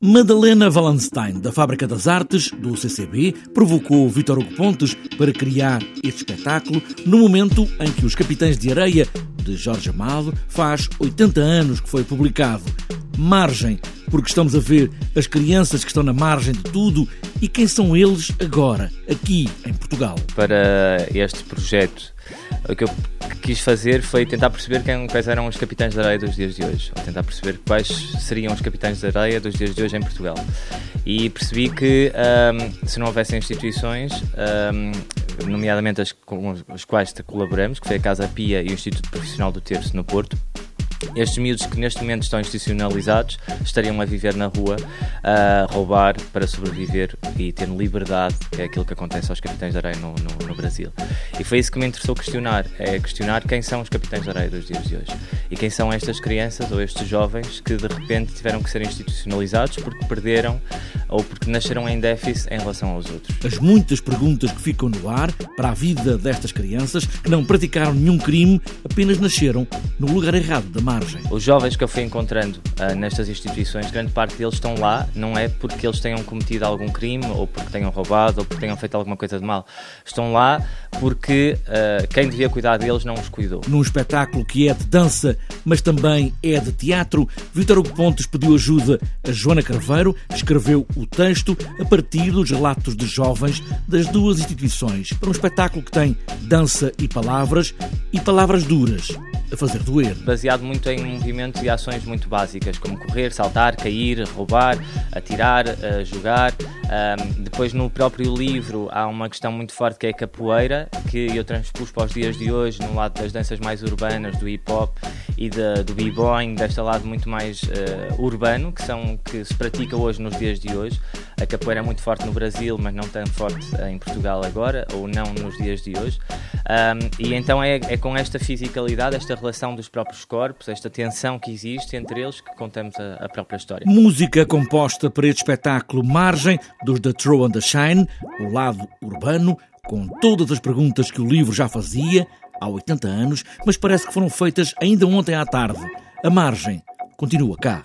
Madalena Wallenstein, da Fábrica das Artes, do CCB, provocou Vítor Hugo Pontes para criar este espetáculo no momento em que Os Capitães de Areia, de Jorge Amado, faz 80 anos que foi publicado. Margem, porque estamos a ver as crianças que estão na margem de tudo e quem são eles agora, aqui em Portugal. Para este projeto, o que eu quis fazer foi tentar perceber quem, quais eram os capitães de areia dos dias de hoje, ou tentar perceber quais seriam os capitães de areia dos dias de hoje em Portugal. E percebi que um, se não houvessem instituições, um, nomeadamente as com as quais colaboramos, que foi a Casa Pia e o Instituto Profissional do Terço no Porto, estes miúdos que neste momento estão institucionalizados estariam a viver na rua, a roubar para sobreviver e ter liberdade, que é aquilo que acontece aos capitães de areia no, no, no, Brasil. E foi isso que me interessou questionar, é questionar quem são os capitães de areia dos dias de hoje. E quem são estas crianças ou estes jovens que de repente tiveram que ser institucionalizados porque perderam ou porque nasceram em déficit em relação aos outros. As muitas perguntas que ficam no ar para a vida destas crianças que não praticaram nenhum crime, apenas nasceram no lugar errado da margem. Os jovens que eu fui encontrando uh, nestas instituições, grande parte deles estão lá, não é porque eles tenham cometido algum crime, ou porque tenham roubado, ou porque tenham feito alguma coisa de mal. Estão lá porque uh, quem devia cuidar deles não os cuidou. Num espetáculo que é de dança, mas também é de teatro, Vítor Hugo Pontes pediu ajuda a Joana Carveiro, escreveu o texto a partir dos relatos de jovens das duas instituições, para um espetáculo que tem dança e palavras, e palavras duras a fazer doer. Baseado muito em movimentos e ações muito básicas, como correr, saltar, cair, roubar, atirar, uh, jogar. Depois, no próprio livro, há uma questão muito forte que é a capoeira, que eu transpus para os dias de hoje, no lado das danças mais urbanas, do hip hop e de, do b-boying, deste lado muito mais uh, urbano, que, são, que se pratica hoje nos dias de hoje. A capoeira é muito forte no Brasil, mas não tão forte em Portugal agora, ou não nos dias de hoje. Um, e então é, é com esta fisicalidade, esta relação dos próprios corpos, esta tensão que existe entre eles, que contamos a, a própria história. Música composta para este espetáculo Margem, dos The Throw and the Shine, o lado urbano, com todas as perguntas que o livro já fazia há 80 anos, mas parece que foram feitas ainda ontem à tarde. A margem continua cá.